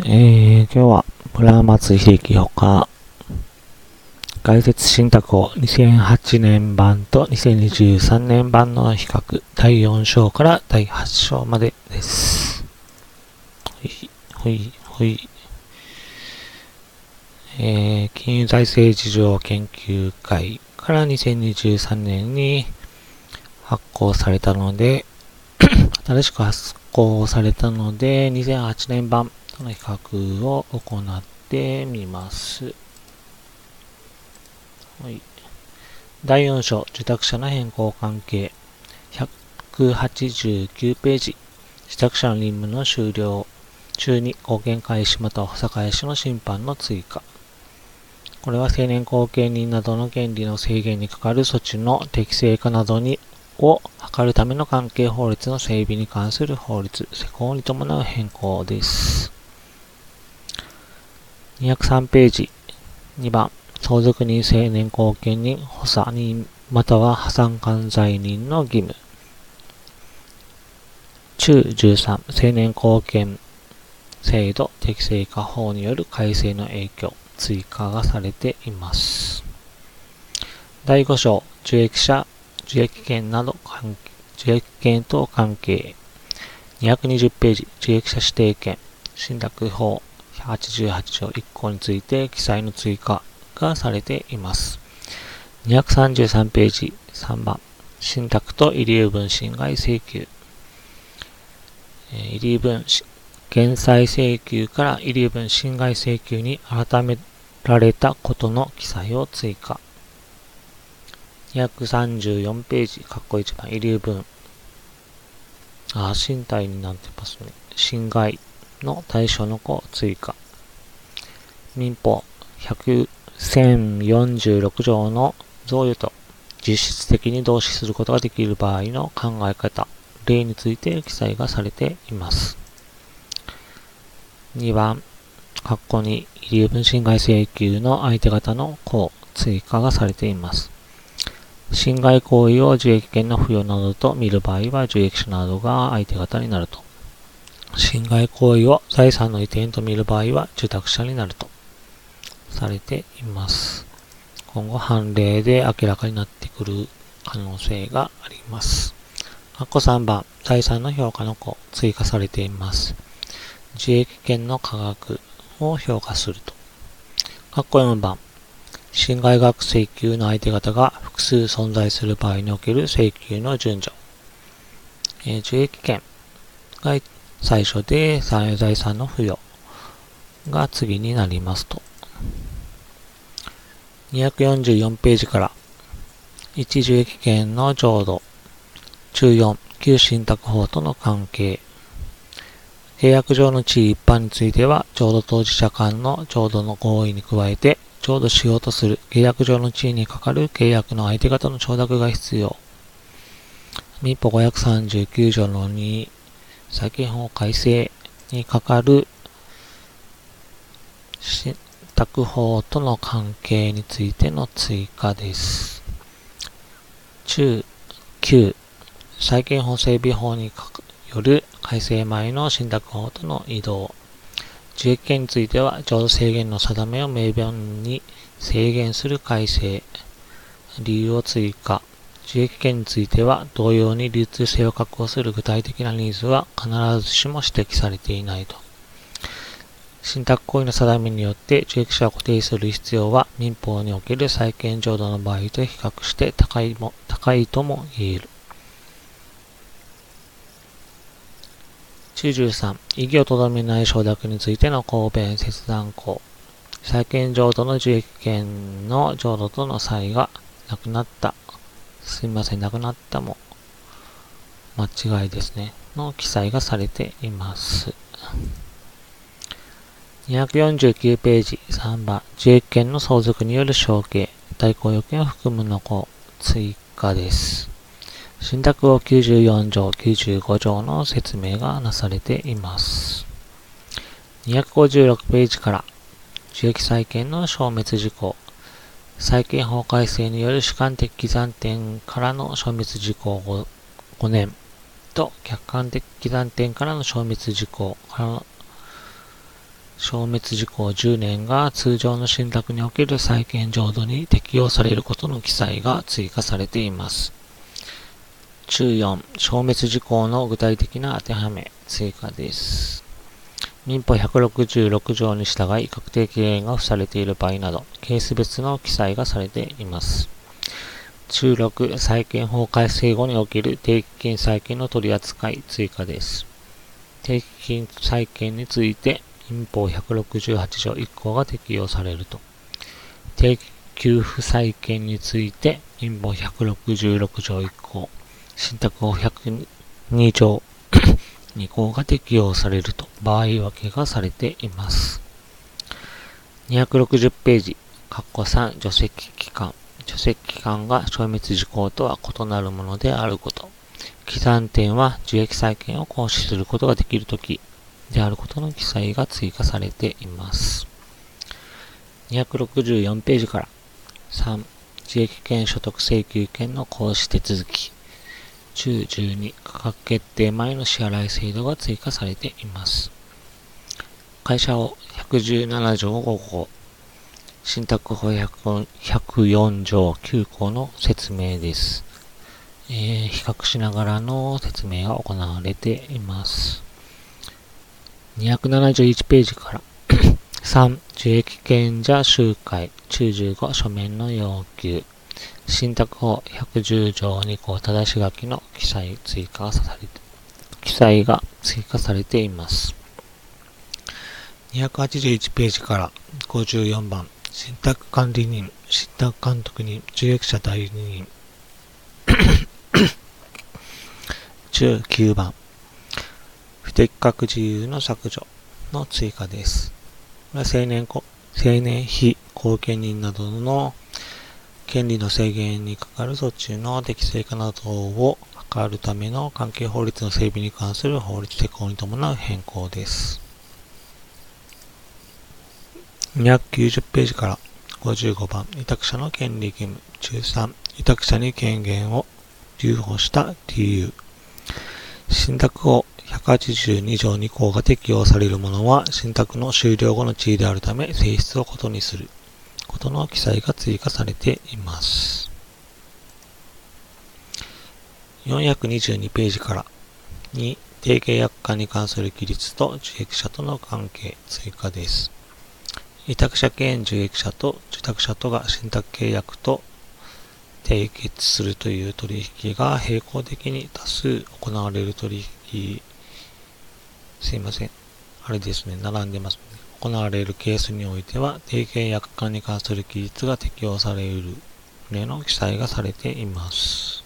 えー、今日は村松秀樹ほか外説信託を2008年版と2023年版の比較第4章から第8章までです。ほい、ほい、ほい。えー、金融財政事情研究会から2023年に発行されたので 新しく発行されたので、2008年版との比較を行ってみます。はい、第4章、受託者の変更関係。189ページ。受託者の任務の終了中に貢献開始または補佐開始の審判の追加。これは成年後見人などの権利の制限にかかる措置の適正化などにを図るための関係法律の整備に関する法律、施行に伴う変更です。203ページ。2番、相続人、成年後見人、補佐人、または破産管財人の義務。中13、成年後見制度適正化法による改正の影響、追加がされています。第5章、受益者、受益権など、受益権と関係。220ページ、受益者指定権、信託法、88条1項について記載の追加がされています。233ページ3番、信託と遺留分侵害請求。遺留分、減債請求から遺留分侵害請求に改められたことの記載を追加。234ページ、かっこ1番、遺留分。あ、身体になってますね。侵害の対象の子を追加。民法1046条の贈与と実質的に同視することができる場合の考え方、例について記載がされています。2番、括弧に遺留分侵害請求の相手方の項、追加がされています。侵害行為を受益権の付与などと見る場合は受益者などが相手方になると。侵害行為を財産の移転と見る場合は受託者になるとされています。今後判例で明らかになってくる可能性があります。括弧3番、財産の評価の項追加されています。受益権の価格を評価すると。括弧4番、侵害額請求の相手方が複数存在する場合における請求の順序。えー、受益権が一最初で産業財産の付与が次になりますと。244ページから、一受益権の浄土、中4、旧信託法との関係、契約上の地位一般については、浄土当事者間の浄土の合意に加えて、浄土しようとする契約上の地位にかかる契約の相手方の承諾が必要。民法539条の2、債権法改正にかかる信託法との関係についての追加です。中9債権法整備法による改正前の信託法との移動。受益権については、浄土制限の定めを明文に制限する改正。理由を追加。受益権については、同様に流通性を確保する具体的なニーズは必ずしも指摘されていないと。信託行為の定めによって受益者を固定する必要は民法における債権浄土の場合と比較して高いも高いとも言える。93、異議をとどめない承諾についての公弁切断項。債権浄土の受益権の浄土との差異がなくなったすみません、なくなったも間違いですね。の記載がされています。249ページ3番、自衛権の相続による承継、代行要件を含むの項、追加です。信託法94条、95条の説明がなされています。256ページから、受益債権の消滅事項、債権法改正による主観的起算点からの消滅事項 5, 5年と客観的起算点からの消滅事項からの消滅事項10年が通常の信託における債権浄土に適用されることの記載が追加されています。中4、消滅事項の具体的な当てはめ、追加です。民法166条に従い確定期限が付されている場合など、ケース別の記載がされています。中6、債権法改正後における定期金債権の取り扱い、追加です。定期金債権について、民法168条1項が適用されると。定期給付債権について、民法166条1項、信託法102条2項が適用されると場合分けがされています。260ページ、括弧3、除籍期間。除籍期間が消滅事項とは異なるものであること。記算点は受益債権を行使することができるとき、であることの記載が追加されています。264ページから3、自益権所得請求権の行使手続き。中12価格決定前の支払い制度が追加されています。会社を117条5項、信託法104条9項の説明です。えー、比較しながらの説明が行われています。271ページから 3、受益権者集会、中15書面の要求、信託法110条2項正し書きの記載追加されて、記載が追加されています。281ページから54番、信託管理人、信託監督人、受益者代理人、19番、不適格自由の削除の追加です。これは青年、青年非後見人などの権利の制限にかかる措置の適正化などを図るための関係法律の整備に関する法律施行に伴う変更です。290ページから55番、委託者の権利義務。中3、委託者に権限を留保した理由。信託法182条2項が適用されるものは、信託の終了後の地位であるため、性質を異にすることの記載が追加されています。422ページから2、定契約間に関する規律と受益者との関係追加です。委託者兼受益者と受託者とが信託契約と締結するという取引が並行的に多数行われる取引、すいません。あれですね、並んでますね。行われるケースにおいては、定型約款に関する記述が適用されうる例の記載がされています。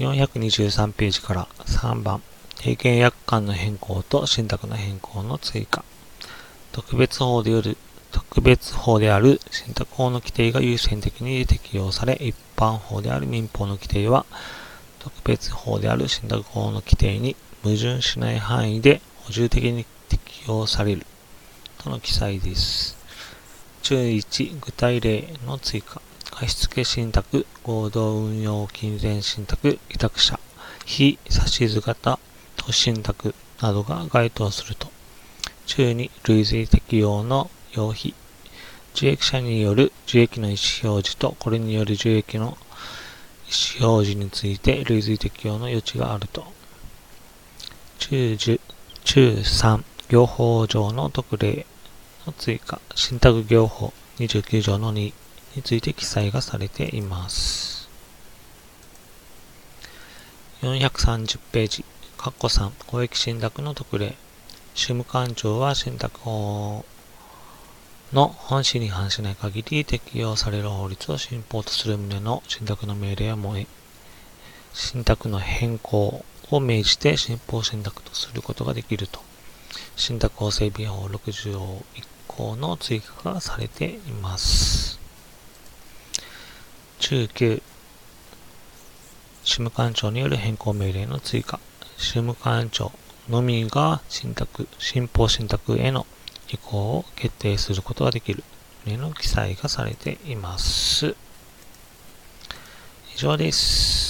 423ページから3番、定型約款の変更と信託の変更の追加。特別法でよる特別法である信託法の規定が優先的に適用され、一般法である民法の規定は、特別法である信託法の規定に矛盾しない範囲で補充的に適用されるとの記載です。注意1、具体例の追加。貸付信託、合同運用金銭信託、委託者、非指図型投資信託などが該当すると。中2、類似適用の用費。受益者による受益の意思表示と、これによる受益の意思表示について類似適用の余地があると。中10、中3、業法上の特例の追加、信託業法29条の2について記載がされています。430ページ、括弧3、公益信託の特例。宗務官庁は信託法の本旨に反しない限り適用される法律を信奉とする旨の信託の命令やもえ信託の変更を命じて信奉信託とすることができると。信託法整備法60条1項の追加がされています。中9、主務官庁による変更命令の追加。主務官庁のみが信託、信奉信託への移行を決定することができる。例の記載がされています。以上です。